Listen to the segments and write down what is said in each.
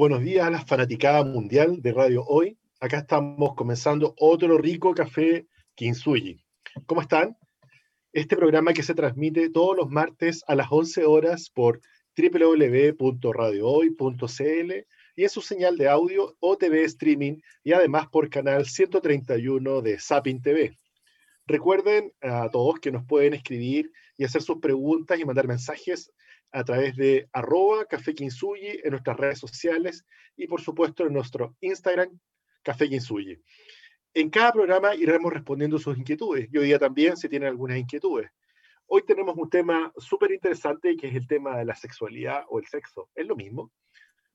Buenos días a la fanaticada mundial de Radio Hoy. Acá estamos comenzando otro rico café Kinsuyi. ¿Cómo están? Este programa que se transmite todos los martes a las 11 horas por www.radiohoy.cl y en su señal de audio o TV streaming y además por canal 131 de Sapin TV. Recuerden a todos que nos pueden escribir y hacer sus preguntas y mandar mensajes a través de arroba Café Kinsuyi en nuestras redes sociales y por supuesto en nuestro Instagram Café Kinsuyi. En cada programa iremos respondiendo sus inquietudes y hoy día también si tienen algunas inquietudes. Hoy tenemos un tema súper interesante que es el tema de la sexualidad o el sexo. ¿Es lo mismo?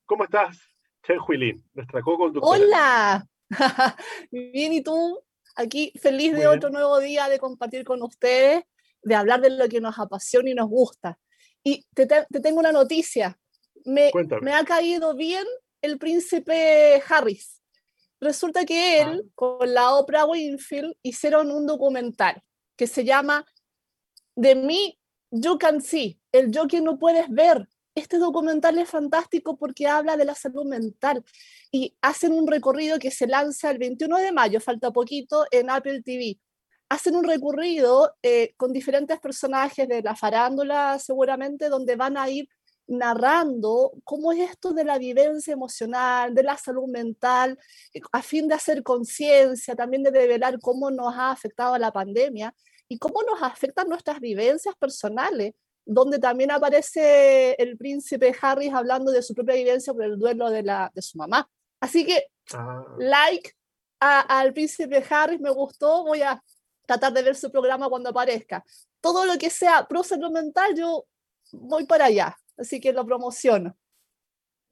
¿Cómo estás, Chen Huilin, nuestra co-conductora? ¡Hola! Bien, ¿y tú? Aquí feliz de otro nuevo día de compartir con ustedes, de hablar de lo que nos apasiona y nos gusta. Y te, tengo una noticia. Me, me, ha caído bien el príncipe Harris. Resulta que él, ah. con la Oprah Winfield, hicieron un documental que se llama The Me You Can See, el yo que no puedes ver. Este documental es fantástico porque habla de la salud mental y hacen un recorrido que se lanza el 21 de mayo, falta poquito, en Apple TV hacen un recorrido eh, con diferentes personajes de la farándula, seguramente, donde van a ir narrando cómo es esto de la vivencia emocional, de la salud mental, eh, a fin de hacer conciencia, también de revelar cómo nos ha afectado la pandemia y cómo nos afectan nuestras vivencias personales, donde también aparece el príncipe Harris hablando de su propia vivencia por el duelo de, la, de su mamá. Así que, ah. like al príncipe Harris, me gustó, voy a tratar de ver su programa cuando aparezca. Todo lo que sea pro salud mental, yo voy para allá, así que lo promociono.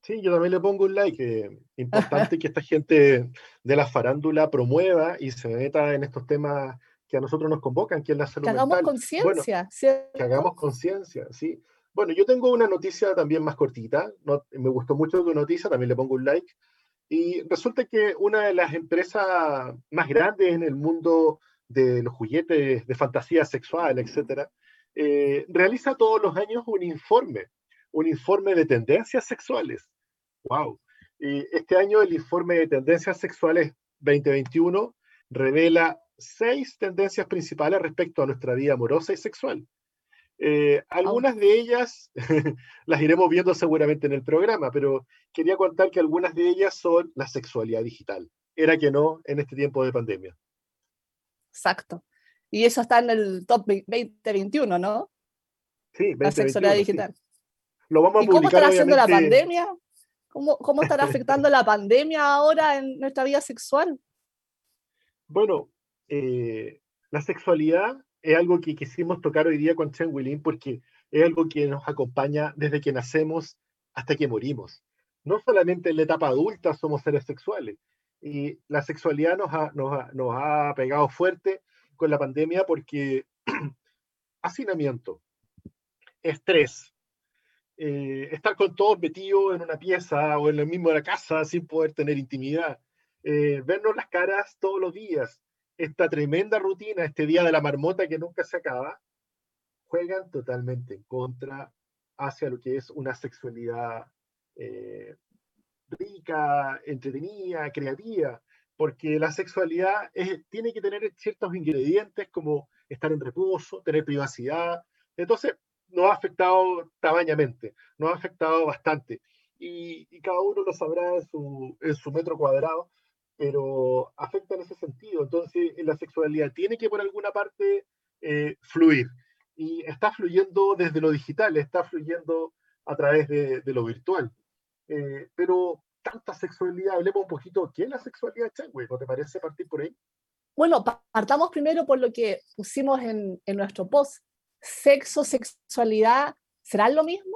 Sí, yo también le pongo un like. importante que esta gente de la farándula promueva y se meta en estos temas que a nosotros nos convocan, que es la salud mental. Que hagamos conciencia. que hagamos conciencia, sí. Bueno, yo tengo una noticia también más cortita. No, me gustó mucho tu noticia, también le pongo un like. Y resulta que una de las empresas más grandes en el mundo de los juguetes de fantasía sexual, etc., eh, realiza todos los años un informe, un informe de tendencias sexuales. ¡Wow! Este año el informe de tendencias sexuales 2021 revela seis tendencias principales respecto a nuestra vida amorosa y sexual. Eh, algunas de ellas las iremos viendo seguramente en el programa, pero quería contar que algunas de ellas son la sexualidad digital. Era que no en este tiempo de pandemia. Exacto. Y eso está en el top 2021, ¿no? Sí, la sexualidad digital. Lo vamos a ¿Y cómo estará haciendo la pandemia? ¿Cómo, ¿Cómo estará afectando la pandemia ahora en nuestra vida sexual? Bueno, eh, la sexualidad es algo que quisimos tocar hoy día con Chen Willin porque es algo que nos acompaña desde que nacemos hasta que morimos. No solamente en la etapa adulta somos seres sexuales, y la sexualidad nos ha, nos ha, pegado fuerte con la pandemia porque hacinamiento, estrés, eh, estar con todos metidos en una pieza o en el mismo de la casa sin poder tener intimidad, eh, vernos las caras todos los días, esta tremenda rutina, este día de la marmota que nunca se acaba, juegan totalmente en contra hacia lo que es una sexualidad eh, rica, entretenida, creativa, porque la sexualidad tiene que tener ciertos ingredientes como estar en reposo, tener privacidad. Entonces, nos ha afectado tamañamente, nos ha afectado bastante. Y, cada uno lo sabrá en su, metro cuadrado, pero afecta en ese sentido. Entonces, la sexualidad tiene que por alguna parte eh, fluir. y está fluyendo desde lo digital, está fluyendo a través de, lo virtual. Eh, pero tanta sexualidad, hablemos un poquito, ¿qué es la sexualidad Changwei? ¿No te parece partir por ahí? Bueno, partamos primero por lo que pusimos en, en nuestro post. Sexo, sexualidad, ¿serán lo mismo?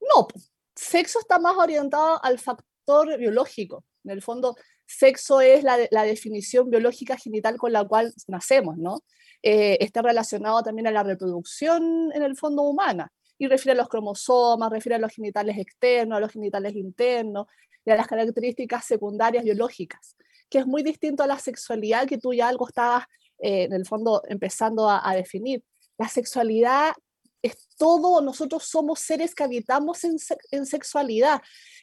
No, sexo está más orientado al factor biológico. En el fondo, sexo es la, la definición biológica genital con la cual nacemos, ¿no? Eh, está relacionado también a la reproducción en el fondo humana y refiere a los cromosomas, refiere a los genitales externos, a los genitales internos y a las características secundarias biológicas, que es muy distinto a la sexualidad que tú ya algo estabas eh, en el fondo empezando a, definir. La sexualidad es todo, nosotros somos seres que habitamos en, en, sexualidad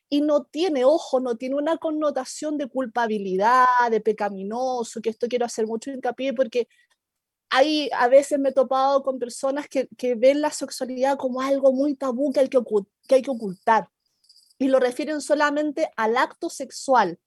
y no tiene, ojo, no tiene una connotación de culpabilidad, de pecaminoso, que esto quiero hacer mucho hincapié porque hay, a veces me he topado con personas que, que ven la sexualidad como algo muy tabú que hay que, que hay que ocultar y lo refieren solamente al acto sexual.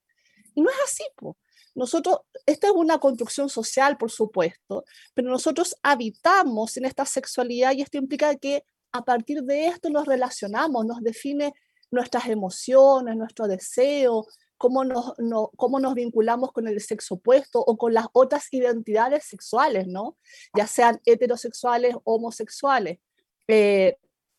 Y no es así, po. Nosotros, esta es una construcción social, por supuesto, pero nosotros habitamos en esta sexualidad y esto implica que a partir de esto nos relacionamos, nos define nuestras emociones, nuestro deseo, cómo nos, no, cómo nos vinculamos con el sexo opuesto o con las otras identidades sexuales, ¿no? Ya sean heterosexuales, homosexuales. Eh,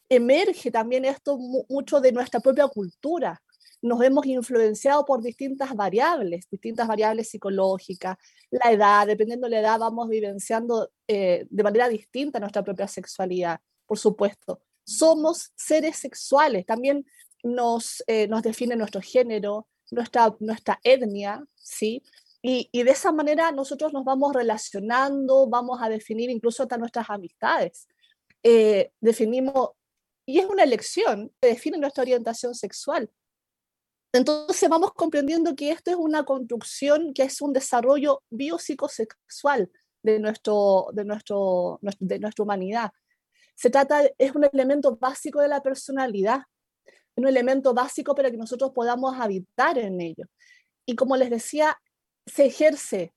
emerge también esto mucho de nuestra propia cultura. Nos hemos influenciado por distintas variables, distintas variables psicológicas, la edad, dependiendo de la edad, vamos vivenciando eh, de manera distinta nuestra propia sexualidad, por supuesto. Somos seres sexuales, también nos, eh, nos define nuestro género, nuestra, nuestra etnia, ¿sí? Y, y, de esa manera nosotros nos vamos relacionando, vamos a definir incluso hasta nuestras amistades. Eh, definimos, y es una elección que define nuestra orientación sexual. Entonces vamos comprendiendo que esto es una construcción que es un desarrollo biopsicosexual de, nuestro, de, nuestro, de nuestra humanidad. Se trata, es un elemento básico de la personalidad un elemento básico para que nosotros podamos habitar en ello. Y como les decía, se ejerce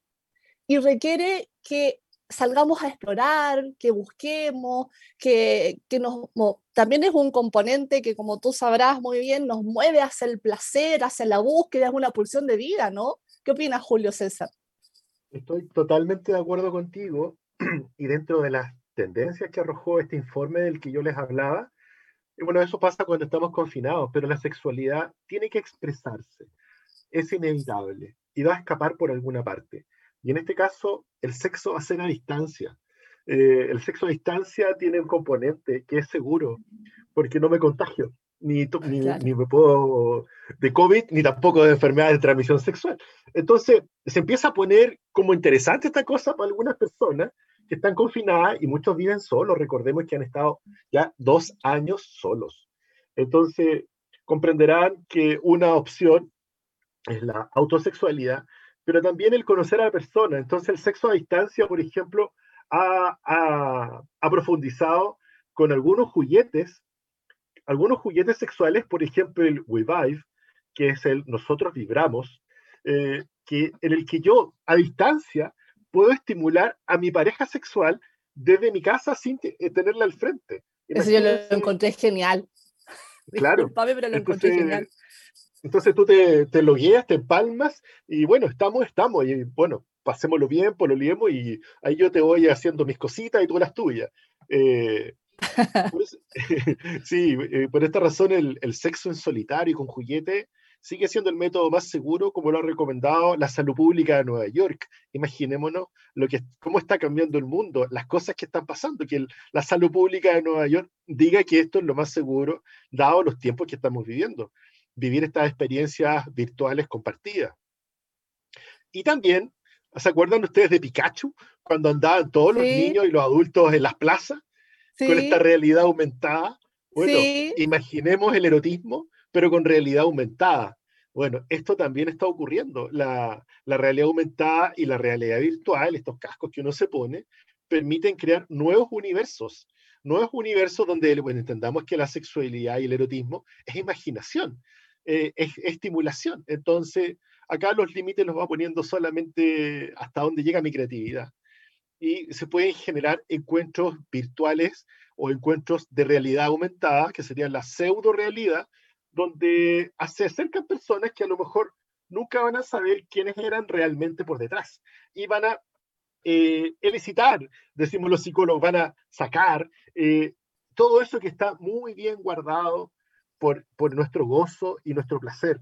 y requiere que salgamos a explorar, que busquemos, que, que nos, también es un componente que, como tú sabrás muy bien, nos mueve hacia el placer, hacia la búsqueda, es una pulsión de vida, ¿no? ¿Qué opinas, Julio César? Estoy totalmente de acuerdo contigo y dentro de las tendencias que arrojó este informe del que yo les hablaba, y bueno, eso pasa cuando estamos confinados, pero la sexualidad tiene que expresarse. Es inevitable y va a escapar por alguna parte. Y en este caso, el sexo va a ser a distancia. Eh, el sexo a distancia tiene un componente que es seguro, porque no me contagio, ni, ni, ni, me puedo de COVID, ni tampoco de enfermedades de transmisión sexual. Entonces, se empieza a poner como interesante esta cosa para algunas personas, que están confinadas y muchos viven solos. Recordemos que han estado ya dos años solos. Entonces, comprenderán que una opción es la autosexualidad, pero también el conocer a la persona. Entonces, el sexo a distancia, por ejemplo, ha, ha, profundizado con algunos juguetes, algunos juguetes sexuales, por ejemplo, el We Vibe, que es el nosotros vibramos, eh, que, en el que yo a distancia puedo estimular a mi pareja sexual desde mi casa sin eh, tenerla al frente. Eso yo lo encontré genial. Claro. pero lo encontré genial. Entonces tú te, te logueas, te palmas y bueno, estamos, estamos. Y bueno, pasémoslo bien, liemos y ahí yo te voy haciendo mis cositas y tú las tuyas. Eh, sí, eh, por esta razón el, el, sexo en solitario y con juguete sigue siendo el método más seguro, como lo ha recomendado la salud pública de Nueva York. Imaginémonos lo que, cómo está cambiando el mundo, las cosas que están pasando, que la salud pública de Nueva York diga que esto es lo más seguro, dado los tiempos que estamos viviendo. Vivir estas experiencias virtuales compartidas. Y también, ¿se acuerdan ustedes de Pikachu? Cuando andaban todos los niños y los adultos en las plazas, con esta realidad aumentada. Bueno, imaginemos el erotismo pero con realidad aumentada. Bueno, esto también está ocurriendo. La, realidad aumentada y la realidad virtual, estos cascos que uno se pone, permiten crear nuevos universos. Nuevos universos donde bueno, entendamos que la sexualidad y el erotismo es imaginación, eh, es, estimulación. Entonces, acá los límites los va poniendo solamente hasta donde llega mi creatividad. y se pueden generar encuentros virtuales o encuentros de realidad aumentada, que serían la pseudo realidad, donde se acercan personas que a lo mejor nunca van a saber quiénes eran realmente por detrás y van a eh, elicitar, decimos los psicólogos, van a sacar eh, todo eso que está muy bien guardado por, por nuestro gozo y nuestro placer.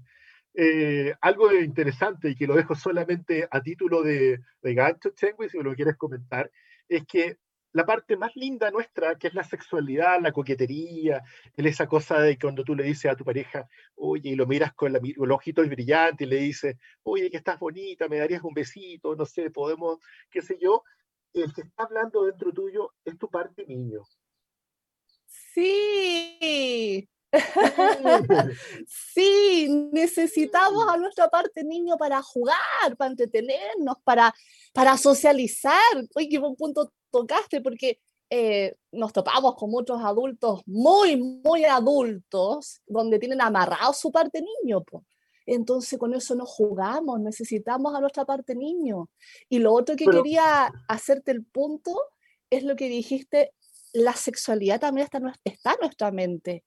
Eh, algo interesante y que lo dejo solamente a título de, de gancho, Chengui, si me lo quieres comentar, es que la parte más linda nuestra, que es la sexualidad, la coquetería, es esa cosa de cuando tú le dices a tu pareja, oye, y lo miras con la, los ojitos brillantes y le dices, oye, que estás bonita, me darías un besito, no sé, podemos, qué sé yo, el que está hablando dentro tuyo es tu parte niño. Sí, sí, necesitamos a nuestra parte niño para jugar, para entretenernos, para, para socializar. Oye, qué buen punto tocaste, porque eh, nos topamos con muchos adultos muy, muy adultos, donde tienen amarrado su parte niño. Entonces con eso no jugamos, necesitamos a nuestra parte niño. Y lo otro que quería hacerte el punto es lo que dijiste, la sexualidad también está, está en nuestra mente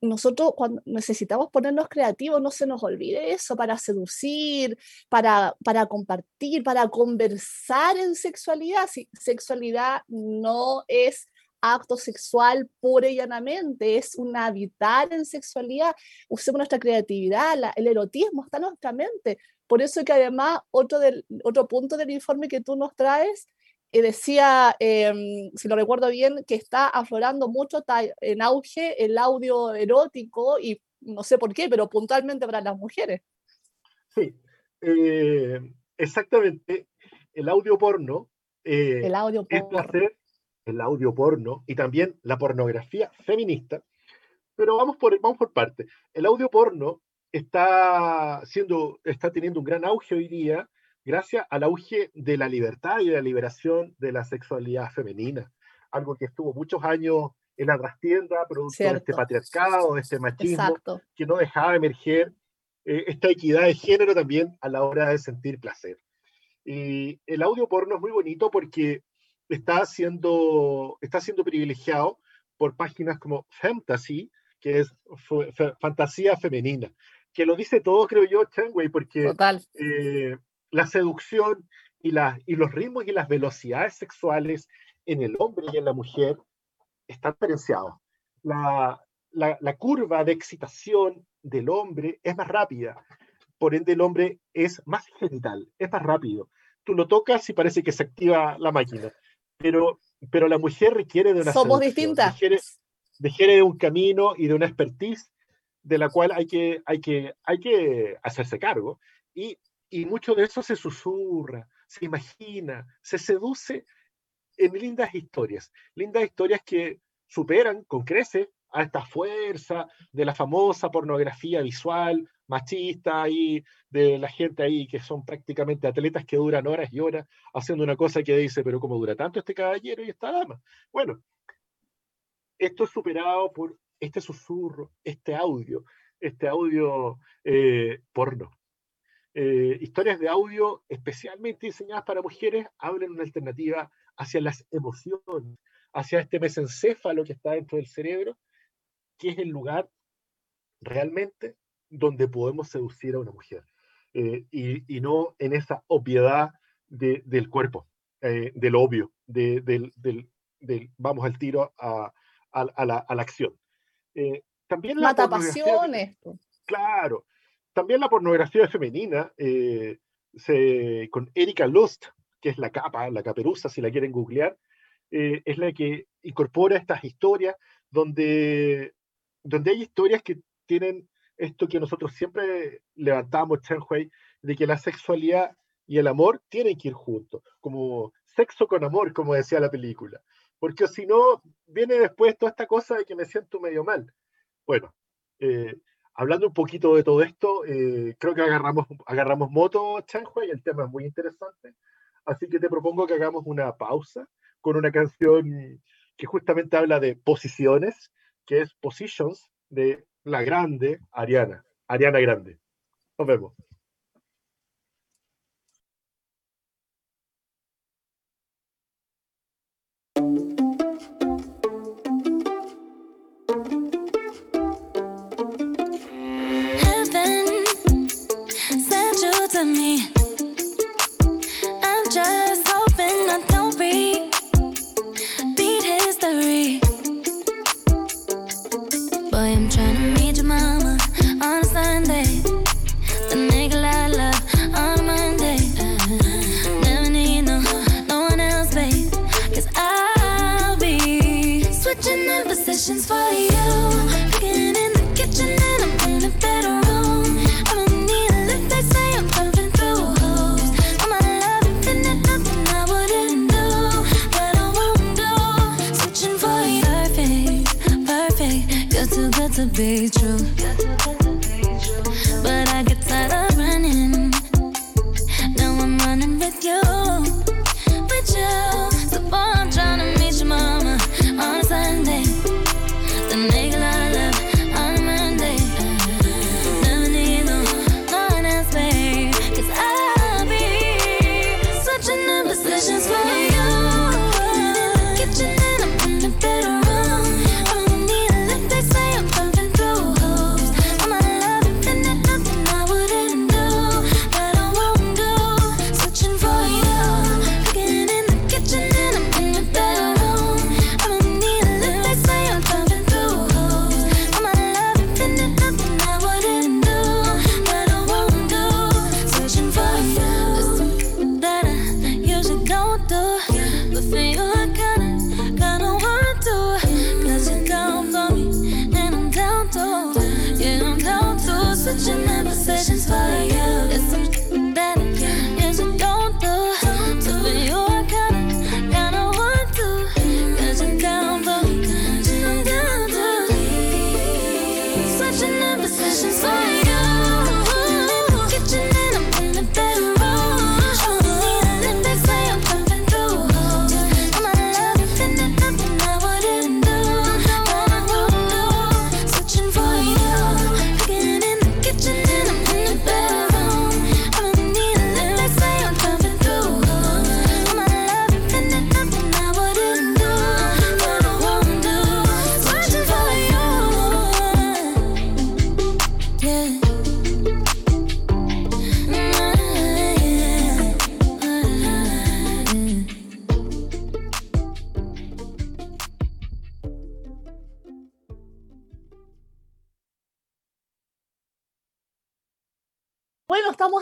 nosotros cuando necesitamos ponernos creativos, no se nos olvide eso, para seducir, para, para compartir, para conversar en sexualidad. Si, sexualidad no es acto sexual pura y llanamente, es un habitar en sexualidad. Usemos nuestra creatividad, el erotismo está en nuestra mente. Por eso que además otro, del, otro punto del informe que tú nos traes decía, em, si lo recuerdo bien, que está aflorando mucho en auge el audio erótico y no sé por qué, pero puntualmente para las mujeres. Sí, eh, exactamente. El audio porno. Eh, el audio porno. el audio porno y también la pornografía feminista. Pero vamos por, vamos por parte. El audio porno está, siendo, está teniendo un gran auge hoy día gracias al auge de la libertad y de la liberación de la sexualidad femenina, algo que estuvo muchos años en la trastienda, producto de este patriarcado, de este machismo, que no dejaba emerger eh, esta equidad de género también a la hora de sentir placer. Y el audio porno es muy bonito porque está siendo, está siendo privilegiado por páginas como Fantasy, que es fantasía femenina, que lo dice todo, creo yo, Changwei, porque Total. Eh, la seducción y, y los ritmos y las velocidades sexuales en el hombre y en la mujer están diferenciados. La, la, curva de excitación del hombre es más rápida, por ende el hombre es más genital, es más rápido. Tú lo tocas y parece que se activa la máquina, pero, pero la mujer requiere de una... Somos distintas. Requiere, de un camino y de una expertise de la cual hay que, hay que, hay que hacerse cargo. Y y mucho de eso se susurra, se imagina, se seduce en lindas historias, lindas historias que superan con crece a esta fuerza de la famosa pornografía visual, machista y de la gente ahí que son prácticamente atletas que duran horas y horas haciendo una cosa que dice, pero ¿cómo dura tanto este caballero y esta dama? Bueno, esto es superado por este susurro, este audio, este audio eh, porno. Eh, historias de audio especialmente diseñadas para mujeres abren una alternativa hacia las emociones, hacia este mesencéfalo que está dentro del cerebro, que es el lugar realmente donde podemos seducir a una mujer. Eh, y, no en esa obviedad del cuerpo, eh, del obvio, del, vamos al tiro a, la, acción. también la pasiones. Claro, también la pornografía femenina, eh, con Erika Lust, que es la capa, la caperuza, si la quieren googlear, eh, es la que incorpora estas historias donde, donde hay historias que tienen esto que nosotros siempre levantamos, Chen de que la sexualidad y el amor tienen que ir juntos, como sexo con amor, como decía la película. Porque si no, viene después toda esta cosa de que me siento medio mal. Bueno, eh, hablando un poquito de todo esto, eh, creo que agarramos, agarramos moto, Chanhua, y el tema es muy interesante. Así que te propongo que hagamos una pausa con una canción que justamente habla de posiciones, que es Positions, de la grande Ariana, Ariana Grande. Nos vemos. Up positions for you. Cooking in the kitchen and I'm in the bedroom. I'm in need they say I'm pumping through holes. My love nothing I wouldn't do. I won't do. Switching for you. Perfect, perfect. Good to be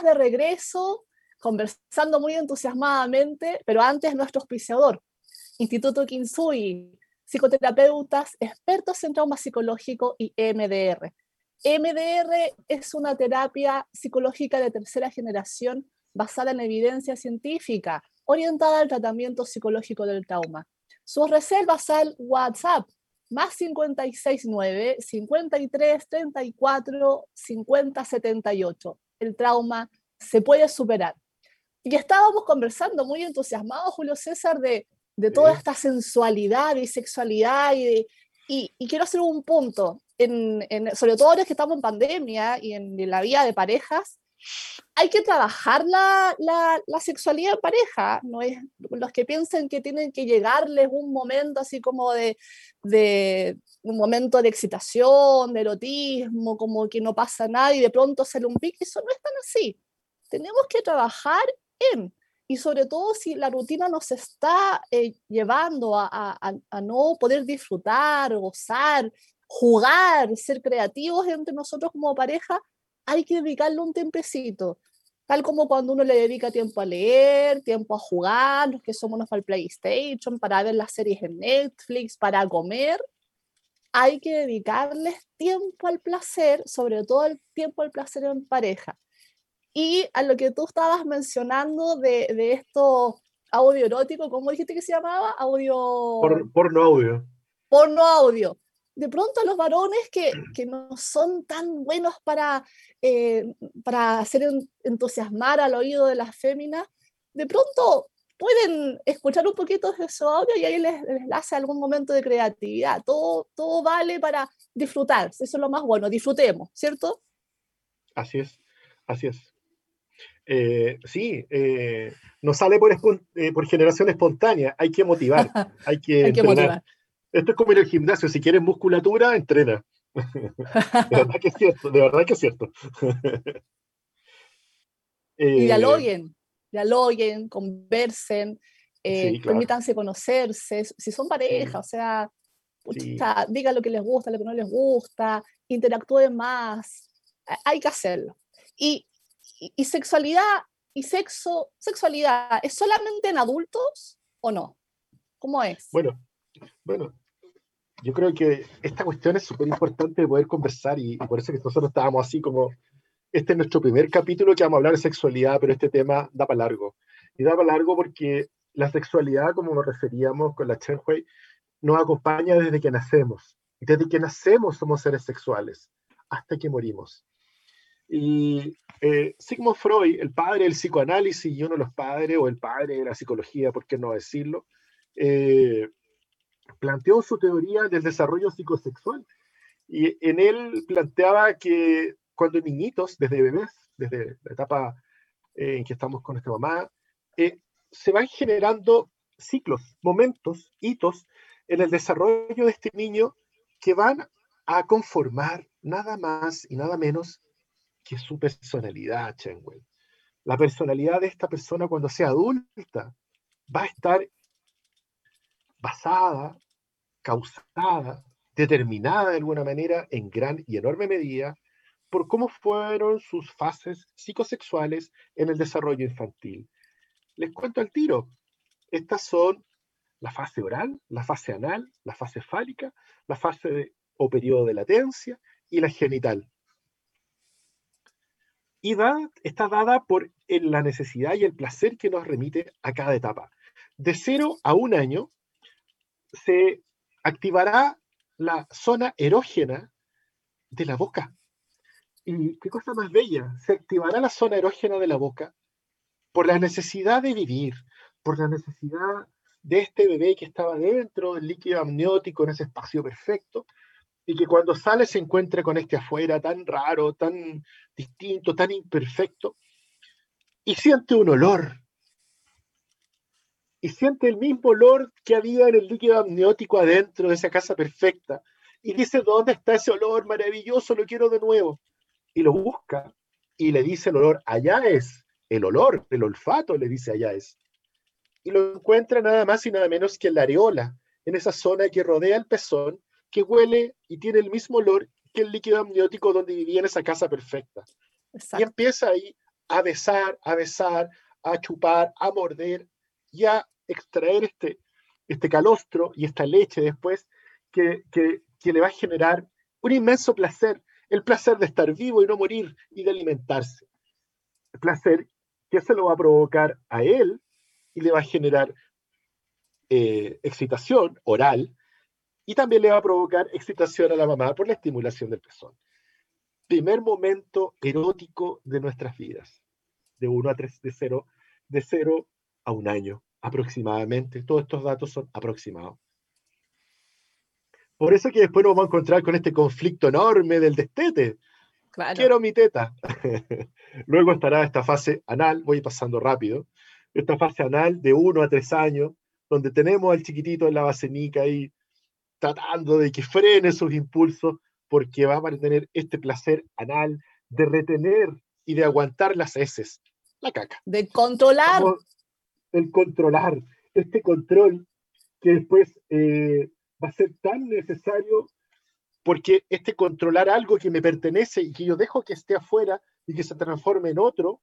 de regreso, conversando muy entusiasmadamente, pero antes nuestro auspiciador, Instituto Kinsui, psicoterapeutas, expertos en trauma psicológico y MDR. MDR es una terapia psicológica de tercera generación basada en evidencia científica, orientada al tratamiento psicológico del trauma. Sus reservas al WhatsApp, más 569 53 34 50 78 el trauma se puede superar. Y estábamos conversando muy entusiasmados, Julio César, de, de toda esta sensualidad y sexualidad. Y, y, y, quiero hacer un punto, en, en, sobre todo ahora que estamos en pandemia y en, en la vida de parejas, hay que trabajar la, la, la, sexualidad en pareja, no es los que piensan que tienen que llegarles un momento así como de, de, un momento de excitación, de erotismo, como que no pasa nada y de pronto sale un pique, eso no es tan así. Tenemos que trabajar en, y sobre todo si la rutina nos está eh, llevando a, a, a, no poder disfrutar, gozar, jugar, ser creativos entre nosotros como pareja, hay que dedicarle un tiempecito. Tal como cuando uno le dedica tiempo a leer, tiempo a jugar, los que somos para el PlayStation, para ver las series en Netflix, para comer, hay que dedicarles tiempo al placer, sobre todo el tiempo al placer en pareja. Y a lo que tú estabas mencionando de, de esto audio erótico, ¿cómo dijiste que se llamaba? Audio... Por, porno audio. Porno audio. De pronto los varones que, que no son tan buenos para, eh, para hacer entusiasmar al oído de las féminas, de pronto pueden escuchar un poquito de su audio y ahí les, les hace algún momento de creatividad. Todo, todo vale para disfrutar, eso es lo más bueno, disfrutemos, ¿cierto? Así es, así es. Eh, sí, eh, no sale por, eh, por, generación espontánea, hay que motivar, hay que, hay que motivar. Esto es como en el gimnasio, si quieres musculatura, entrena. de verdad que es cierto, de verdad que es cierto. y dialoguen, dialoguen, conversen, sí, claro. permítanse conocerse, si son pareja, sí. o sea, pucha, sí. digan lo que les gusta, lo que no les gusta, interactúen más, hay que hacerlo. Y, y, sexualidad y sexo, sexualidad, ¿es solamente en adultos o no? ¿Cómo es? Bueno, bueno, yo creo que esta cuestión es súper importante de poder conversar y, por eso que nosotros estábamos así como, este es nuestro primer capítulo que vamos a hablar de sexualidad, pero este tema da para largo. Y da para largo porque la sexualidad, como nos referíamos con la Chen Hui, nos acompaña desde que nacemos. Desde que nacemos somos seres sexuales, hasta que morimos. Y eh, Sigmund Freud, el padre del psicoanálisis y uno de los padres, o el padre de la psicología, por qué no decirlo, eh, planteó su teoría del desarrollo psicosexual. Y en él planteaba que cuando niñitos, desde bebés, desde la etapa eh, en que estamos con nuestra mamá, se van generando ciclos, momentos, hitos en el desarrollo de este niño que van a conformar nada más y nada menos que su personalidad, Chenwell. La personalidad de esta persona cuando sea adulta va a estar basada, causada, determinada de alguna manera en gran y enorme medida por cómo fueron sus fases psicosexuales en el desarrollo infantil. Les cuento al tiro. Estas son la fase oral, la fase anal, la fase fálica, la fase o periodo de latencia y la genital está dada por la necesidad y el placer que nos remite a cada etapa. De cero a un año se activará la zona erógena de la boca. Y qué cosa más bella, se activará la zona erógena de la boca por la necesidad de vivir, por la necesidad de este bebé que estaba dentro del líquido amniótico en ese espacio perfecto, y que cuando sale se encuentra con este afuera tan raro, tan distinto, tan imperfecto, y siente un olor. Y siente el mismo olor que había en el líquido amniótico adentro de esa casa perfecta. Y dice, ¿dónde está ese olor maravilloso? Lo quiero de nuevo. Y lo busca y le dice el olor, allá es. El olor, el olfato, le dice, allá es. Y lo encuentra nada más y nada menos que en la areola, en esa zona que rodea el pezón que huele y tiene el mismo olor que el líquido amniótico donde vivía en esa casa perfecta. Y empieza ahí a besar, a besar, a chupar, a morder y a extraer este, este calostro y esta leche después que, que, que le va a generar un inmenso placer, el placer de estar vivo y no morir y de alimentarse. El placer que se lo va a provocar a él y le va a generar eh, excitación oral y también le va a provocar excitación a la mamá por la estimulación del pezón. Primer momento erótico de nuestras vidas, de 1 a 3, de 0, de 0 a un año aproximadamente. Todos estos datos son aproximados. Por eso que después nos vamos a encontrar con este conflicto enorme del destete. Quiero mi teta. Luego estará esta fase anal, voy pasando rápido, esta fase anal de 1 a 3 años, donde tenemos al chiquitito en la basenica ahí tratando de que frene sus impulsos porque va a mantener este placer anal de retener y de aguantar las heces, la caca. De controlar. el controlar, este control que después eh, va a ser tan necesario porque este controlar algo que me pertenece y que yo dejo que esté afuera y que se transforme en otro,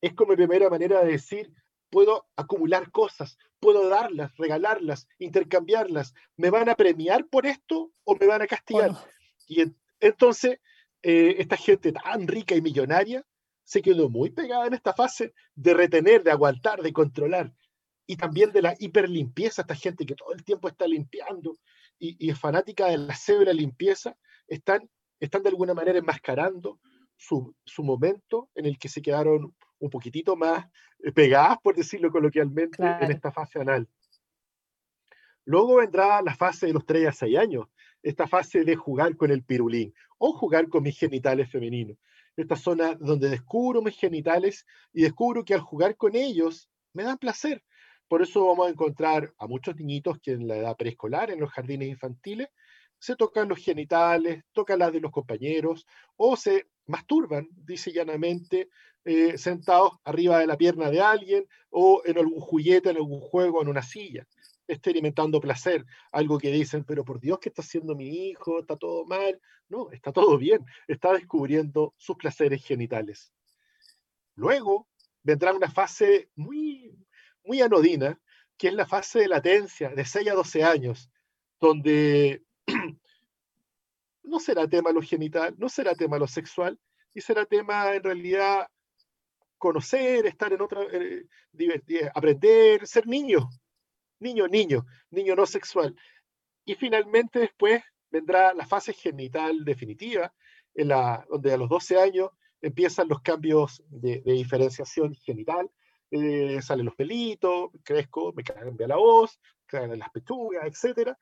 es como mi primera manera de decir, puedo acumular cosas, puedo darlas, regalarlas, intercambiarlas. ¿Me van a premiar por esto o me van a castigar? Y entonces, eh, esta gente tan rica y millonaria se quedó muy pegada en esta fase de retener, de aguantar, de controlar. Y también de la hiperlimpieza, esta gente que todo el tiempo está limpiando y, es fanática de la severa limpieza, están, están de alguna manera enmascarando su, su momento en el que se quedaron un poquitito más eh, pegadas, por decirlo coloquialmente, en esta fase anal. Luego vendrá la fase de los 3 a 6 años, esta fase de jugar con el pirulín o jugar con mis genitales femeninos. Esta zona donde descubro mis genitales y descubro que al jugar con ellos me dan placer. Por eso vamos a encontrar a muchos niñitos que en la edad preescolar, en los jardines infantiles, se tocan los genitales, tocan las de los compañeros o se masturban, dice llanamente, eh, sentados arriba de la pierna de alguien o en algún juguete, en algún juego, en una silla, experimentando placer, algo que dicen, pero por Dios, ¿qué está haciendo mi hijo? ¿Está todo mal? No, está todo bien, está descubriendo sus placeres genitales. Luego vendrá una fase muy, muy anodina, que es la fase de latencia, de 6 a 12 años, donde no será tema lo genital, no será tema lo sexual, y será tema en realidad conocer, estar en otra, eh, aprender, ser niño, niño, niño, niño no sexual. Y finalmente después vendrá la fase genital definitiva, en la, donde a los 12 años empiezan los cambios de, diferenciación genital, eh, salen los pelitos, crezco, me cambia la voz, caen las pechugas, etc.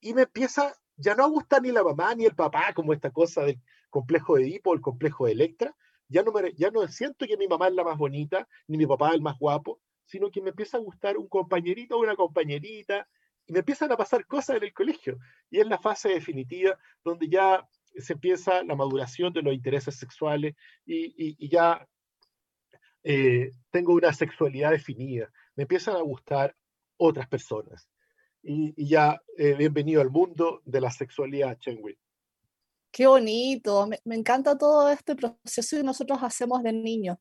Y me empieza ya no a gustar ni la mamá ni el papá, como esta cosa del complejo de Edipo, el complejo de Electra. Ya no, me, ya no siento que mi mamá es la más bonita, ni mi papá es el más guapo, sino que me empieza a gustar un compañerito o una compañerita, y me empiezan a pasar cosas en el colegio. Y es la fase definitiva donde ya se empieza la maduración de los intereses sexuales y, ya eh, tengo una sexualidad definida. Me empiezan a gustar otras personas. Y, ya eh, bienvenido al mundo de la sexualidad, Chenwi. Qué bonito, me, me, encanta todo este proceso que nosotros hacemos de niños.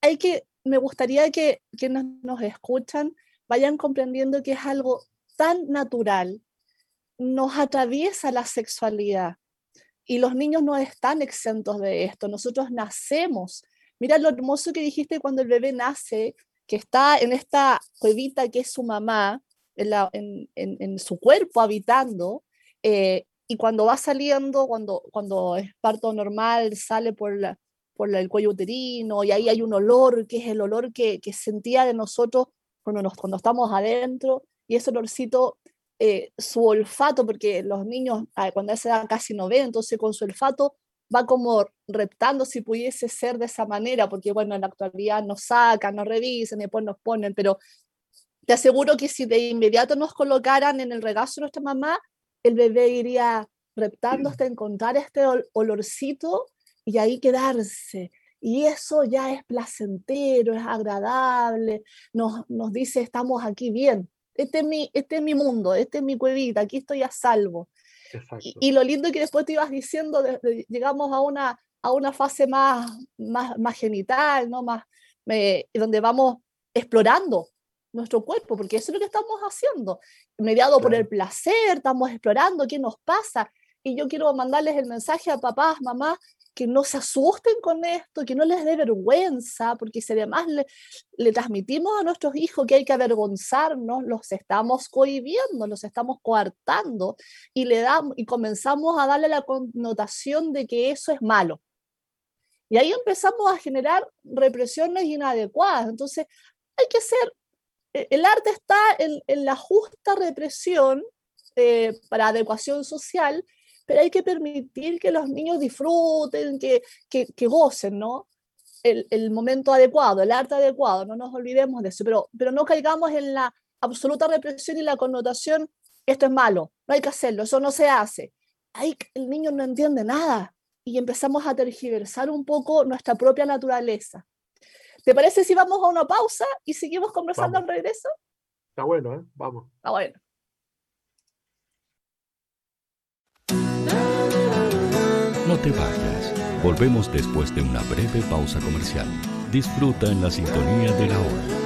Hay que, me gustaría que quienes nos escuchan vayan comprendiendo que es algo tan natural, nos atraviesa la sexualidad y los niños no están exentos de esto. Nosotros nacemos. Mira lo hermoso que dijiste cuando el bebé nace, que está en esta cuevita que es su mamá, en, su cuerpo habitando, eh, y cuando va saliendo, cuando, cuando es parto normal, sale por, la, por el cuello uterino, y ahí hay un olor, que es el olor que, que sentía de nosotros cuando, nos, cuando estamos adentro, y ese olorcito, eh, su olfato, porque los niños ah, cuando a esa edad casi no ven, entonces con su olfato va como reptando si pudiese ser de esa manera, porque bueno, en la actualidad nos sacan, nos revisan, después nos ponen, pero te aseguro que si de inmediato nos colocaran en el regazo de nuestra mamá, el bebé iría reptando hasta encontrar este olorcito y ahí quedarse. Y eso ya es placentero, es agradable, nos, nos dice estamos aquí bien este es mi, este es mi mundo, este es mi cuevita, aquí estoy a salvo. Y, lo lindo que después te ibas diciendo, llegamos a una, a una fase más, más, más genital, ¿no? más, donde vamos explorando nuestro cuerpo, porque eso es lo que estamos haciendo. Mediado por el placer, estamos explorando qué nos pasa. Y yo quiero mandarles el mensaje a papás, mamás, que no se asusten con esto, que no les dé vergüenza, porque si además le, le, transmitimos a nuestros hijos que hay que avergonzarnos, los estamos cohibiendo, los estamos coartando y, le damos, y comenzamos a darle la connotación de que eso es malo. Y ahí empezamos a generar represiones inadecuadas. Entonces, hay que ser, el arte está en, la justa represión eh, para adecuación social, pero hay que permitir que los niños disfruten, que, que, gocen, ¿no? El, el, momento adecuado, el arte adecuado, no nos olvidemos de eso, pero, pero no caigamos en la absoluta represión y la connotación, esto es malo, no hay que hacerlo, eso no se hace. El niño no entiende nada y empezamos a tergiversar un poco nuestra propia naturaleza. ¿Te parece si vamos a una pausa y seguimos conversando al regreso? Está bueno, ¿eh? Vamos. Está bueno. No te vayas. Volvemos después de una breve pausa comercial. Disfruta en la sintonía de la hora.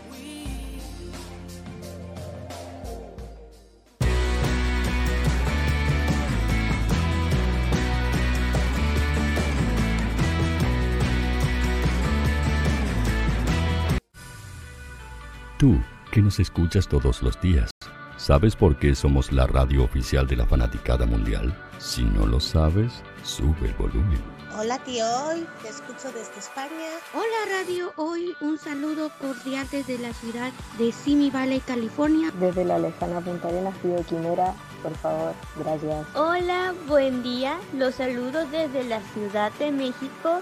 Tú, que nos escuchas todos los días, ¿sabes por qué somos la radio oficial de la fanaticada mundial? Si no lo sabes, sube el volumen. Hola tío, hoy te escucho desde España. Hola Radio Hoy, un saludo cordial desde la ciudad de Simi Valley, California. Desde la lejana Punta Arenas, Tío Quimera, por favor, gracias. Hola, buen día, los saludo desde la Ciudad de México.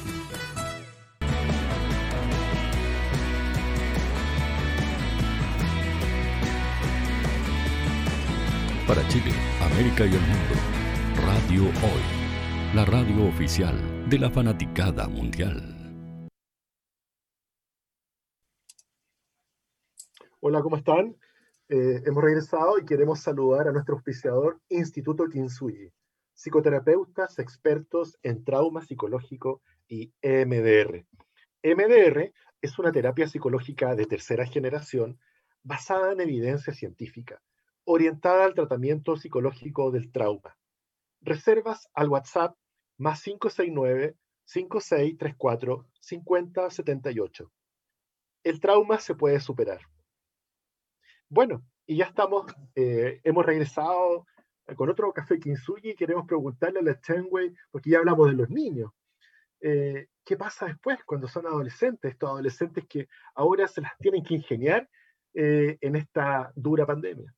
Chile, América y el mundo. Radio Hoy, la radio oficial de la fanaticada mundial. Hola, ¿cómo están? Eh, hemos regresado y queremos saludar a nuestro auspiciador Instituto Kinsuyi, psicoterapeutas expertos en trauma psicológico y EMDR. EMDR es una terapia psicológica de tercera generación basada en evidencia científica orientada al tratamiento psicológico del trauma. Reservas al WhatsApp más 569-5634-5078. El trauma se puede superar. Bueno, y ya estamos, eh, hemos regresado con otro café Kinsugi y queremos preguntarle a la Chenwei, porque ya hablamos de los niños. Eh, ¿Qué pasa después cuando son adolescentes? Estos adolescentes que ahora se las tienen que ingeniar eh, en esta dura pandemia.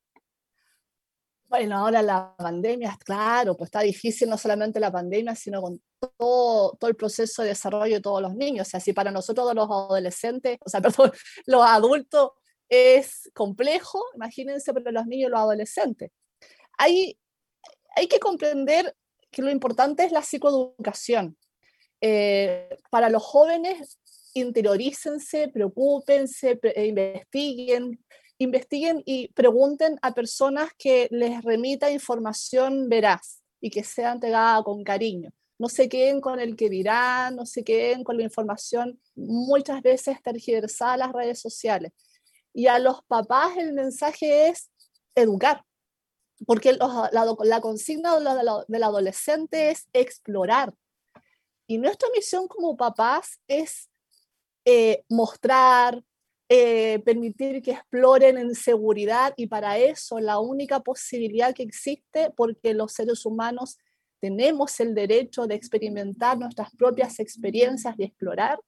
Bueno, ahora la pandemia, claro, pues está difícil no solamente la pandemia, sino con todo, todo el proceso de desarrollo de todos los niños. O sea, si para nosotros los adolescentes, o sea, perdón, los adultos es complejo, imagínense para los niños y los adolescentes. Hay hay que comprender que lo importante es la psicoeducación. Eh, para los jóvenes, interiorícense, preocúpense, eh, investiguen, investiguen y pregunten a personas que les remita información veraz y que sea entregada con cariño. No se queden con el que dirán, no se queden con la información muchas veces tergiversada en las redes sociales. Y a los papás el mensaje es educar, porque la, consigna del adolescente es explorar. Y nuestra misión como papás es eh, mostrar, eh, permitir que exploren en seguridad y para eso la única posibilidad que existe, porque los seres humanos tenemos el derecho de experimentar nuestras propias experiencias y explorar,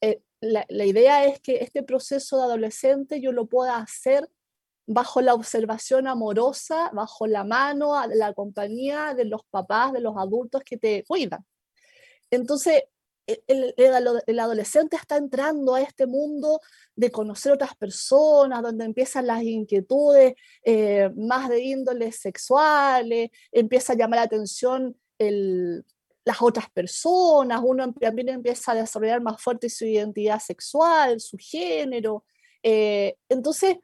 eh, la, la, idea es que este proceso de adolescente yo lo pueda hacer bajo la observación amorosa, bajo la mano, la compañía de los papás, de los adultos que te cuidan. Entonces, e, el, adolescente está entrando a este mundo de conocer otras personas, donde empiezan las inquietudes eh, más de índole sexuales, empieza a llamar la atención las otras personas, uno también empieza a desarrollar más fuerte su identidad sexual, su género. Eh, entonces,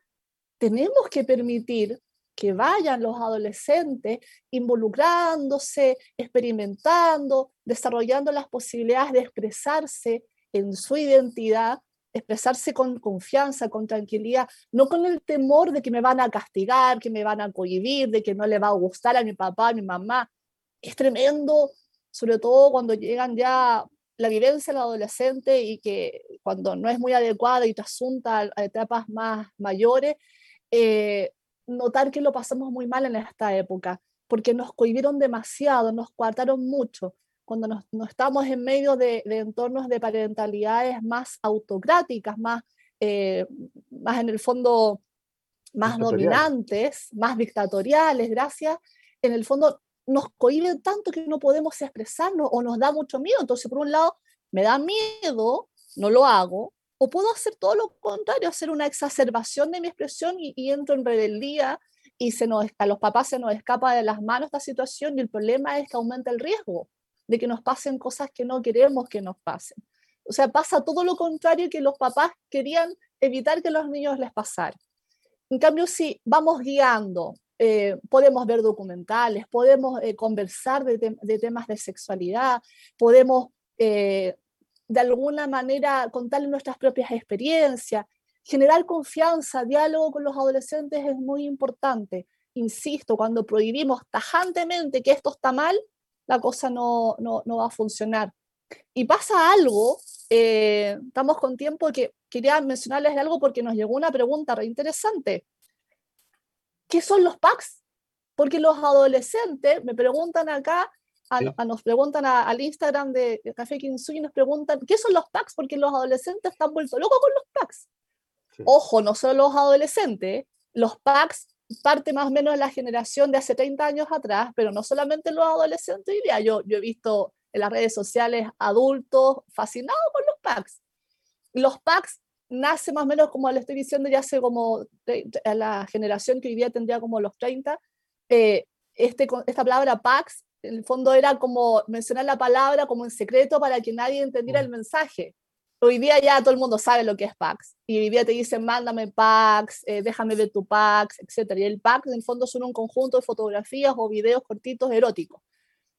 tenemos que permitir que vayan los adolescentes involucrándose, experimentando, desarrollando las posibilidades de expresarse en su identidad, expresarse con confianza, con tranquilidad, no con el temor de que me van a castigar, que me van a cohibir, de que no le va a gustar a mi papá, a mi mamá. Es tremendo, sobre todo cuando llegan ya la vivencia del adolescente y que cuando no es muy adecuada y te asunta a etapas más mayores, eh, notar que lo pasamos muy mal en esta época, porque nos cohibieron demasiado, nos coartaron mucho. Cuando nos, estamos en medio de, entornos de parentalidades más autocráticas, más, eh, más en el fondo, más dominantes, más dictatoriales, gracias, en el fondo nos cohiben tanto que no podemos expresarnos o nos da mucho miedo. Entonces, por un lado, me da miedo, no lo hago, o puedo hacer todo lo contrario, hacer una exacerbación de mi expresión y, entro en rebeldía y se nos, a los papás se nos escapa de las manos esta situación y el problema es que aumenta el riesgo de que nos pasen cosas que no queremos que nos pasen. O sea, pasa todo lo contrario que los papás querían evitar que los niños les pasara. En cambio, si vamos guiando, eh, podemos ver documentales, podemos eh, conversar de, temas de sexualidad, podemos eh, de alguna manera contarles nuestras propias experiencias, generar confianza, diálogo con los adolescentes es muy importante. Insisto, cuando prohibimos tajantemente que esto está mal, la cosa no, no, no va a funcionar. Y pasa algo, eh, estamos con tiempo que quería mencionarles algo porque nos llegó una pregunta re interesante. ¿Qué son los PACs? Porque los adolescentes me preguntan acá nos preguntan al Instagram de Café Kinsui, nos preguntan, ¿qué son los packs? Porque los adolescentes están vueltos locos con los packs. Ojo, no solo los adolescentes, los packs parte más o menos de la generación de hace 30 años atrás, pero no solamente los adolescentes, diría yo, yo he visto en las redes sociales adultos fascinados con los packs. Los packs nace más o menos como le estoy diciendo ya hace como la generación que hoy día tendría como los 30, eh, este, esta palabra PAX en el fondo era como mencionar la palabra como en secreto para que nadie entendiera el mensaje. Hoy día ya todo el mundo sabe lo que es PAX. Y hoy día te dicen, mándame PAX, eh, déjame ver tu PAX, etc. Y el PAX en el fondo son un conjunto de fotografías o videos cortitos eróticos.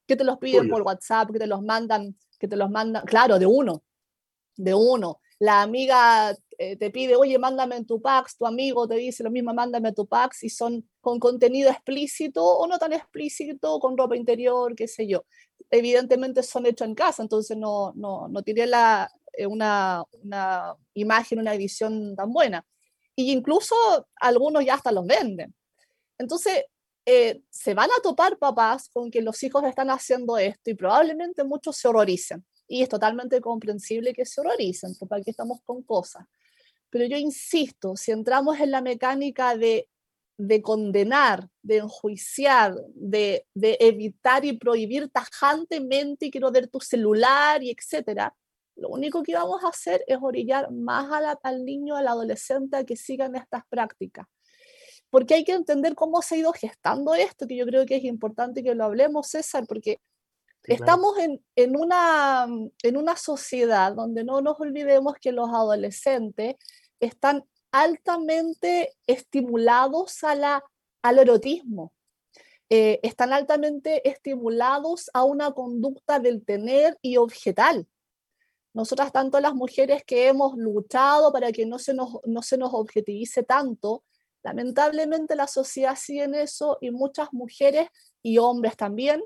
Que te los piden por WhatsApp, que te los mandan, que te los mandan, claro, de uno, de uno. La amiga eh, te pide, oye, mándame en tu PAX, tu amigo te dice lo mismo, mándame tu PAX, y son con contenido explícito o no tan explícito, con ropa interior, qué sé yo. Evidentemente son hechos en casa, entonces no, no, no tiene la, eh, una, una imagen, una edición tan buena. Y incluso algunos ya hasta los venden. Entonces, eh, se van a topar papás con que los hijos están haciendo esto y probablemente muchos se horroricen. Y es totalmente comprensible que se horroricen, porque aquí estamos con cosas. Pero yo insisto, si entramos en la mecánica de, de condenar, de enjuiciar, de, de, evitar y prohibir tajantemente y quiero ver tu celular y etcétera, lo único que vamos a hacer es orillar más al niño, al adolescente a que sigan estas prácticas. porque hay que entender cómo se ha ido gestando esto, que yo creo que es importante que lo hablemos, César, porque estamos en, en, una, en una sociedad donde no nos olvidemos que los adolescentes están altamente estimulados a la, al erotismo. Eh, están altamente estimulados a una conducta del tener y objetal. Nosotras, tanto las mujeres que hemos luchado para que no se nos, no se nos objetivice tanto, lamentablemente la sociedad sigue en eso y muchas mujeres y hombres también,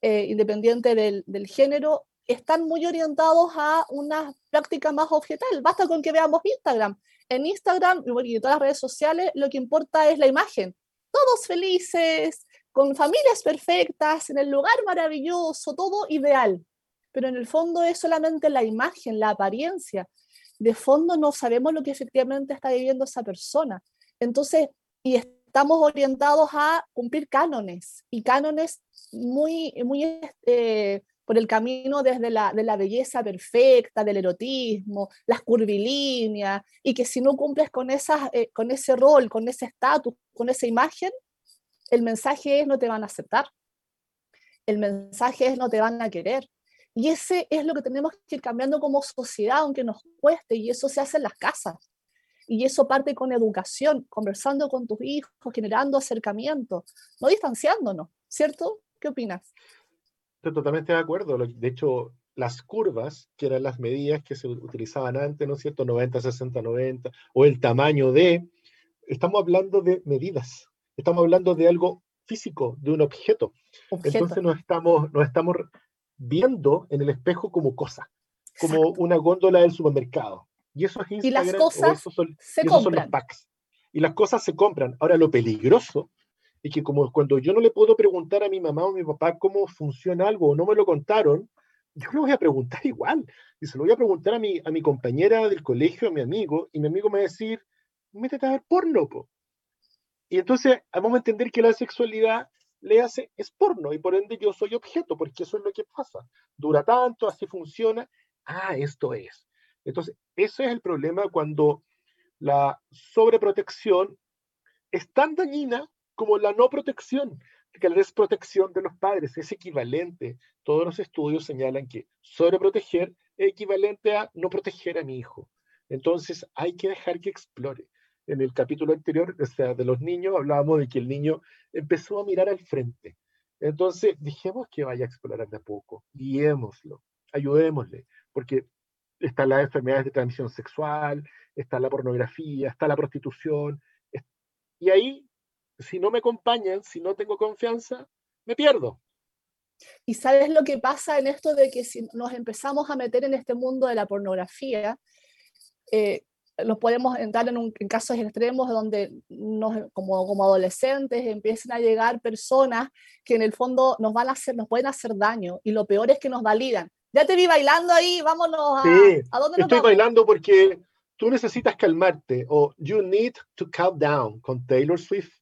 eh, independiente del, del, género, están muy orientados a una práctica más objetal. Basta con que veamos Instagram. En Instagram y en todas las redes sociales lo que importa es la imagen. Todos felices, con familias perfectas, en el lugar maravilloso, todo ideal. Pero en el fondo es solamente la imagen, la apariencia. De fondo no sabemos lo que efectivamente está viviendo esa persona. Entonces, y estamos orientados a cumplir cánones, y cánones muy, muy eh, por el camino desde la, de la belleza perfecta, del erotismo, las curvilíneas, y que si no cumples con, esas, eh, con ese rol, con ese estatus, con esa imagen, el mensaje es no te van a aceptar. El mensaje es no te van a querer. Y ese es lo que tenemos que ir cambiando como sociedad, aunque nos cueste, y eso se hace en las casas. Y eso parte con educación, conversando con tus hijos, generando acercamiento, no distanciándonos, ¿cierto? ¿Qué opinas? Estoy totalmente de acuerdo. De hecho, las curvas, que eran las medidas que se utilizaban antes, ¿no es cierto? 90, 60, 90, o el tamaño de, estamos hablando de medidas, estamos hablando de algo físico, de un objeto. Entonces nos estamos, nos estamos viendo en el espejo como cosa, como una góndola del supermercado. Y eso es Instagram, y las cosas son, se y son los packs. Y las cosas se compran. Ahora, lo peligroso es que como cuando yo no le puedo preguntar a mi mamá o a mi papá cómo funciona algo o no me lo contaron, yo le voy a preguntar igual. Y se lo voy a preguntar a mi, a mi compañera del colegio, a mi amigo, y mi amigo me va a decir, métete a ver porno, po. Y entonces vamos a entender que la sexualidad le hace es porno y por ende yo soy objeto, porque eso es lo que pasa. Dura tanto, así funciona. Ah, esto es. Entonces, ese es el problema cuando la sobreprotección es tan dañina como la no protección, que la desprotección de los padres es equivalente. Todos los estudios señalan que sobreproteger es equivalente a no proteger a mi hijo. Entonces hay que dejar que explore en el capítulo anterior, o sea, de los niños, hablábamos de que el niño empezó a mirar al frente. Entonces, dijimos que vaya a explorar de a poco, guiémoslo, ayudémosle, porque está la enfermedades de transmisión sexual, está la pornografía, está la prostitución, y ahí, si no me acompañan, si no tengo confianza, me pierdo. Y sabes lo que pasa en esto de que si nos empezamos a meter en este mundo de la pornografía, eh, nos podemos entrar en, un, en casos extremos donde nos, como, como adolescentes empiecen a llegar personas que en el fondo nos van a hacer, nos pueden hacer daño y lo peor es que nos validan. Ya te vi bailando ahí, vámonos a, sí, ¿a dónde nos Estoy vamos? bailando porque tú necesitas calmarte o You Need to Calm Down con Taylor Swift.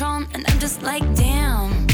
And I'm just like, damn.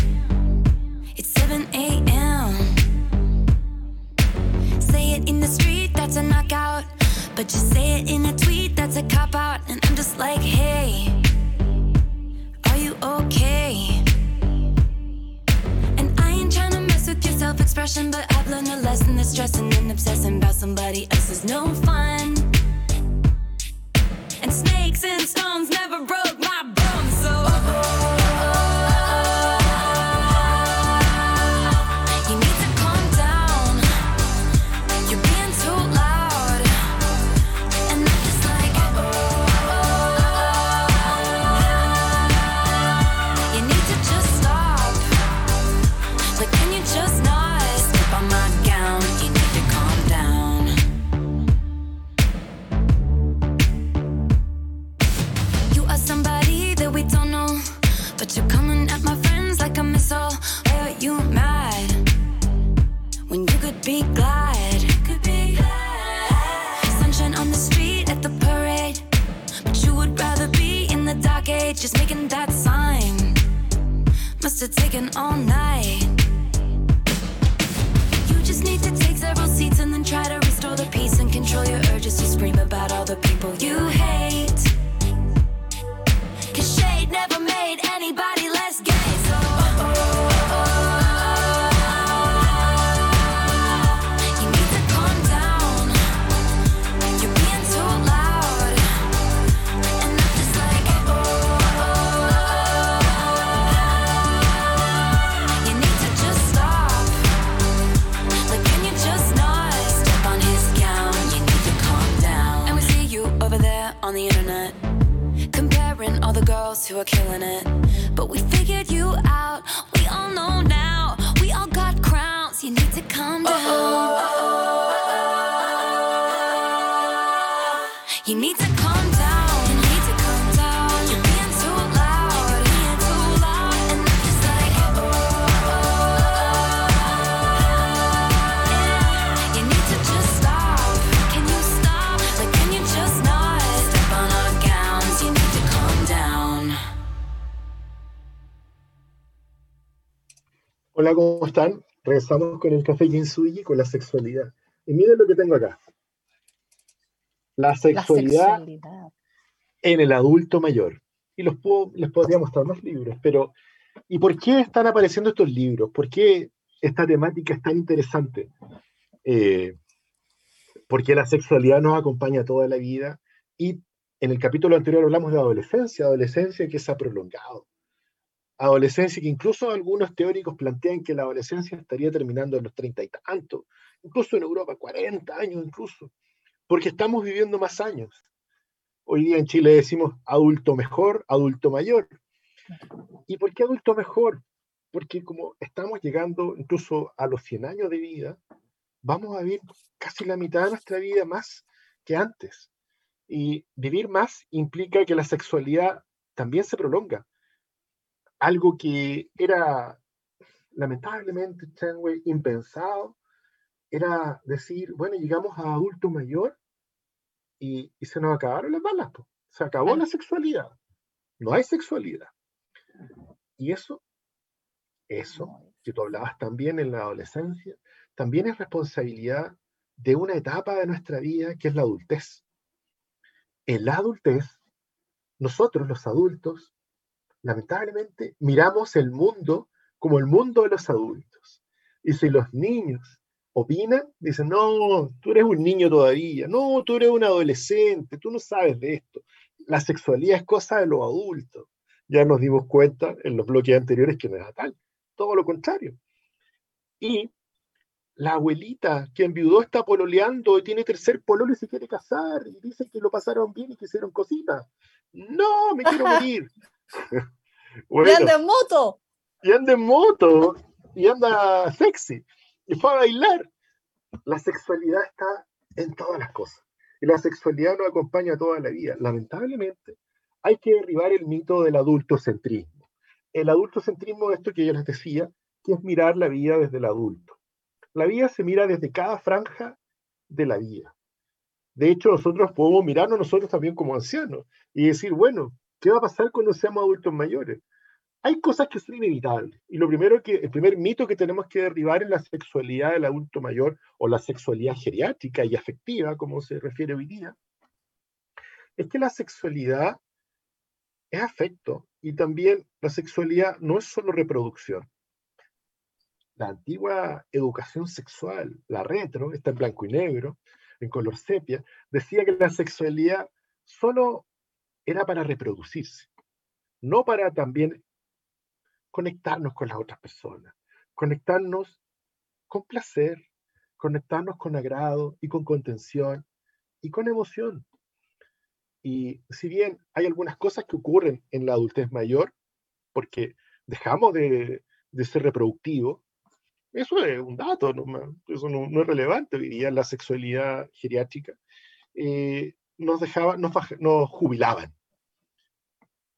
Están? Regresamos con el café Jinsuji con la sexualidad. Y miren lo que tengo acá. La sexualidad, sexualidad. en el adulto mayor. Y los puedo- les podría mostrar más libros, pero ¿y por qué están apareciendo estos libros? ¿Por qué esta temática es tan interesante? Eh, porque la sexualidad nos acompaña toda la vida y en el capítulo anterior hablamos de adolescencia, adolescencia que se ha prolongado. Adolescencia que incluso algunos teóricos plantean que la adolescencia estaría terminando en los treinta y tantos, incluso en Europa 40 años incluso, porque estamos viviendo más años. Hoy día en Chile decimos adulto mejor, adulto mayor. ¿Y por qué adulto mejor? Porque como estamos llegando incluso a los 100 años de vida, vamos a vivir casi la mitad de nuestra vida más que antes. Y vivir más implica que la sexualidad también se prolonga. Algo que era lamentablemente, Chanway, impensado, era decir, bueno, llegamos a adulto mayor y, y se nos acabaron las balas. po. Se acabó la sexualidad. No hay sexualidad. Y eso, eso, que tú hablabas también en la adolescencia, también es responsabilidad de una etapa de nuestra vida que es la adultez. En la adultez, nosotros los adultos, lamentablemente, miramos el mundo como el mundo de los adultos. Y si los niños opinan, dicen, no, tú eres un niño todavía, no, tú eres un adolescente, tú no sabes de esto. La sexualidad es cosa de los adultos. Ya nos dimos cuenta en los bloques anteriores que no era tal, todo lo contrario. Y la abuelita que enviudó está pololeando y tiene tercer pololo y se quiere casar y dice que lo pasaron bien y que hicieron cositas. No, me quiero morir. ¡Y anda en moto! y anda en moto y anda sexy y fue a bailar. La sexualidad está en todas las cosas y la sexualidad nos acompaña toda la vida. Lamentablemente, hay que derribar el mito del adultocentrismo. El adultocentrismo es esto que yo les decía, que es mirar la vida desde el adulto. La vida se mira desde cada franja de la vida. De hecho, nosotros podemos mirarnos nosotros también como ancianos y decir, bueno, ¿qué va a pasar cuando seamos adultos mayores? Hay cosas que son inevitables. Y lo primero que, el primer mito que tenemos que derribar en la sexualidad del adulto mayor o la sexualidad geriátrica y afectiva, como se refiere hoy día, es que la sexualidad es afecto y también la sexualidad no es solo reproducción. La antigua educación sexual, la retro, está en blanco y negro, en color sepia, decía que la sexualidad solo era para reproducirse, no para también conectarnos con las otras personas, conectarnos con placer, conectarnos con agrado y con contención y con emoción. Y si bien hay algunas cosas que ocurren en la adultez mayor, porque dejamos de, ser reproductivos, eso es un dato, no, eso no, es relevante en la sexualidad geriátrica, eh, nos, dejaban, nos, jubilaban.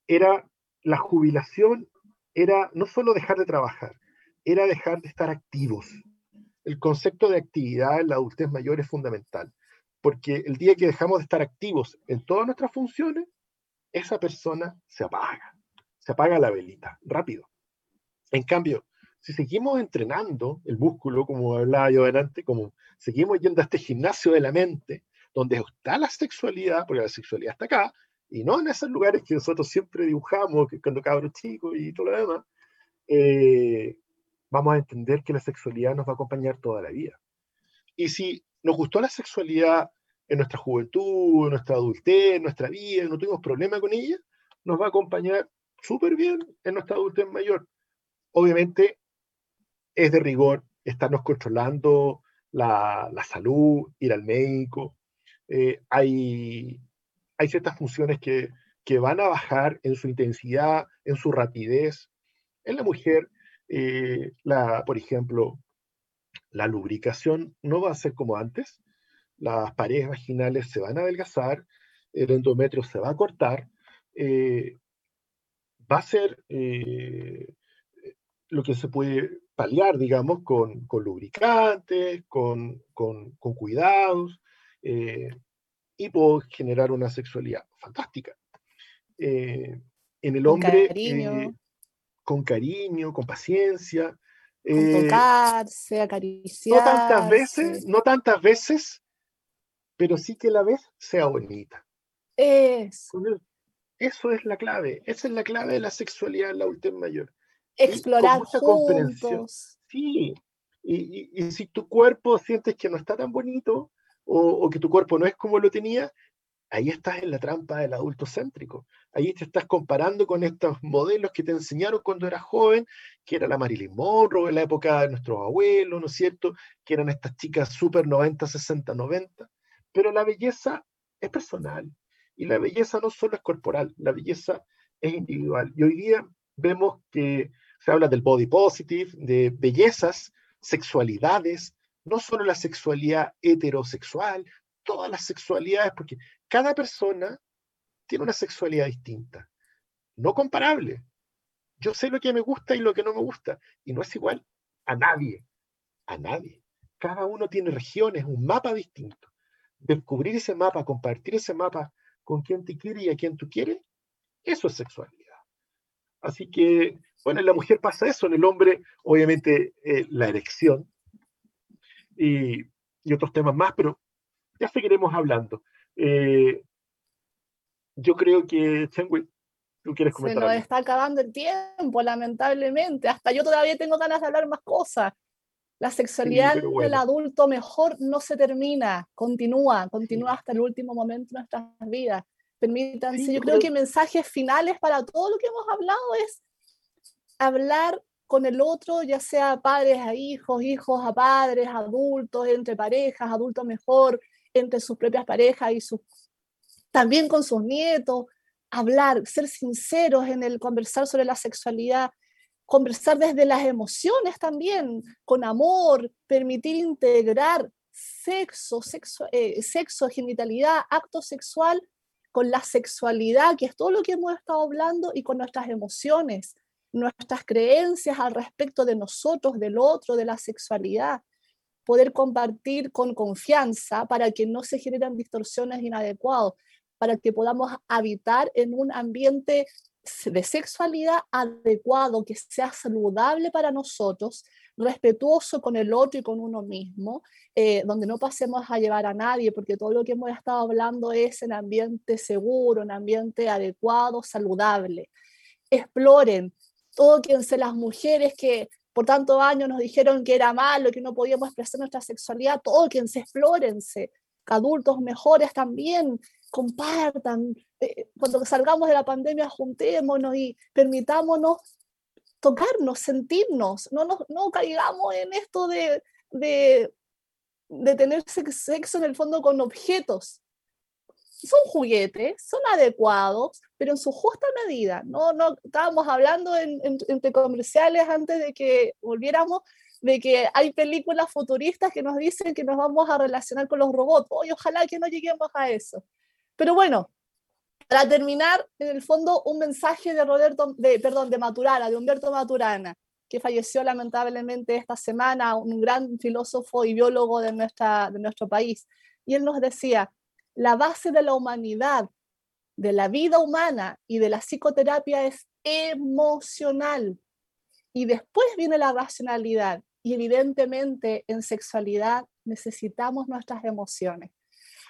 Era la jubilación era no solo dejar de trabajar, era dejar de estar activos. El concepto de actividad en la adultez mayor es fundamental, porque el día que dejamos de estar activos en todas nuestras funciones, esa persona se apaga, se apaga la velita, rápido. En cambio, si seguimos entrenando el músculo, como hablaba yo antes, como seguimos yendo a este gimnasio de la mente, donde está la sexualidad, porque la sexualidad está acá, y no en esos lugares que nosotros siempre dibujamos, que cuando cabros chicos y todo lo demás, eh, vamos a entender que la sexualidad nos va a acompañar toda la vida. Y si nos gustó la sexualidad en nuestra juventud, en nuestra adultez, en nuestra vida, no tuvimos problema con ella, nos va a acompañar súper bien en nuestra adultez mayor. Obviamente es de rigor estarnos controlando la, la salud, ir al médico. Eh, hay, hay ciertas funciones que, que van a bajar en su intensidad, en su rapidez. En la mujer, eh, la, por ejemplo, la lubricación no va a ser como antes, las paredes vaginales se van a adelgazar, el endometrio se va a cortar, eh, va a ser eh, lo que se puede paliar, digamos, con, con lubricantes, con, con, con cuidados, y puedo generar una sexualidad fantástica. en el hombre, con cariño, con paciencia. Con eh, tocarse, acariciarse. No tantas veces, no tantas veces, pero sí que la vez sea bonita. Eso. Eso es la clave. Esa es la clave de la sexualidad en la última mayor. Explorar juntos. Sí. Y, y, si tu cuerpo sientes que no está tan bonito o, que tu cuerpo no es como lo tenía, ahí estás en la trampa del adulto céntrico. Ahí te estás comparando con estos modelos que te enseñaron cuando eras joven, que era la Marilyn Monroe en la época de nuestros abuelos, ¿no es cierto? Que eran estas chicas súper 90, 60, 90. Pero la belleza es personal. Y la belleza no solo es corporal, la belleza es individual. Y hoy día vemos que se habla del body positive, de bellezas, sexualidades, no solo la sexualidad heterosexual, todas las sexualidades, porque cada persona tiene una sexualidad distinta, no comparable. Yo sé lo que me gusta y lo que no me gusta, y no es igual a nadie, a nadie. Cada uno tiene regiones, un mapa distinto. Descubrir ese mapa, compartir ese mapa con quien te quiere y a quien tú quieres, eso es sexualidad. Así que, bueno, en la mujer pasa eso, en el hombre, obviamente, eh, la erección y, y otros temas más, pero ya seguiremos hablando. Eh, yo creo que, Chengui, tú quieres comentar. Se nos está acabando el tiempo, lamentablemente. Hasta yo todavía tengo ganas de hablar más cosas. La sexualidad del adulto mejor no se termina, continúa, continúa hasta el último momento de nuestras vidas. Permítanse, yo creo que mensajes finales para todo lo que hemos hablado es hablar con el otro, ya sea padres a hijos, hijos a padres, adultos, entre parejas, adultos mejor, entre sus propias parejas y sus, también con sus nietos, hablar, ser sinceros en el conversar sobre la sexualidad, conversar desde las emociones también, con amor, permitir integrar sexo, sexo, eh, sexo, genitalidad, acto sexual con la sexualidad, que es todo lo que hemos estado hablando, y con nuestras emociones, nuestras creencias al respecto de nosotros, del otro, de la sexualidad poder compartir con confianza para que no se generen distorsiones inadecuadas, para que podamos habitar en un ambiente de sexualidad adecuado, que sea saludable para nosotros, respetuoso con el otro y con uno mismo, eh, donde no pasemos a llevar a nadie, porque todo lo que hemos estado hablando es en ambiente seguro, en ambiente adecuado, saludable. Exploren, tóquense las mujeres que por tantos años nos dijeron que era malo, que no podíamos expresar nuestra sexualidad, tóquense, explórense, adultos mejores también, compartan, eh, cuando salgamos de la pandemia juntémonos y permitámonos tocarnos, sentirnos, no, nos, no caigamos en esto de, de, de tener sexo en el fondo con objetos, son juguetes, son adecuados, pero en su justa medida. No, no estábamos hablando en, entre comerciales antes de que volviéramos de que hay películas futuristas que nos dicen que nos vamos a relacionar con los robots. Hoy ojalá que no lleguemos a eso. Pero bueno, para terminar, en el fondo, un mensaje de Roberto, de, perdón, de Maturana, de Humberto Maturana, que falleció lamentablemente esta semana, un gran filósofo y biólogo de, nuestra, de nuestro país. Y él nos decía, la base de la humanidad de la vida humana y de la psicoterapia es emocional. Y después viene la racionalidad. Y evidentemente en sexualidad necesitamos nuestras emociones.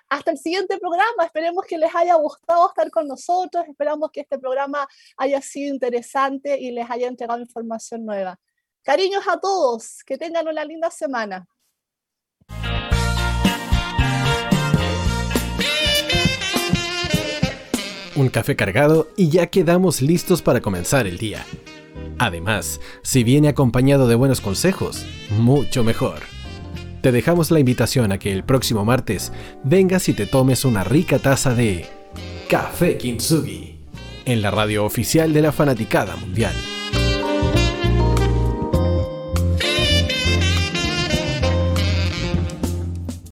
Hasta el siguiente programa. Esperemos que les haya gustado estar con nosotros. Esperamos que este programa haya sido interesante y les haya entregado información nueva. Cariños a todos. Que tengan una linda semana. Un café cargado y ya quedamos listos para comenzar el día. Además, si viene acompañado de buenos consejos, mucho mejor. Te dejamos la invitación a que el próximo martes vengas y te tomes una rica taza de Café Kintsugi en la radio oficial de la Fanaticada Mundial.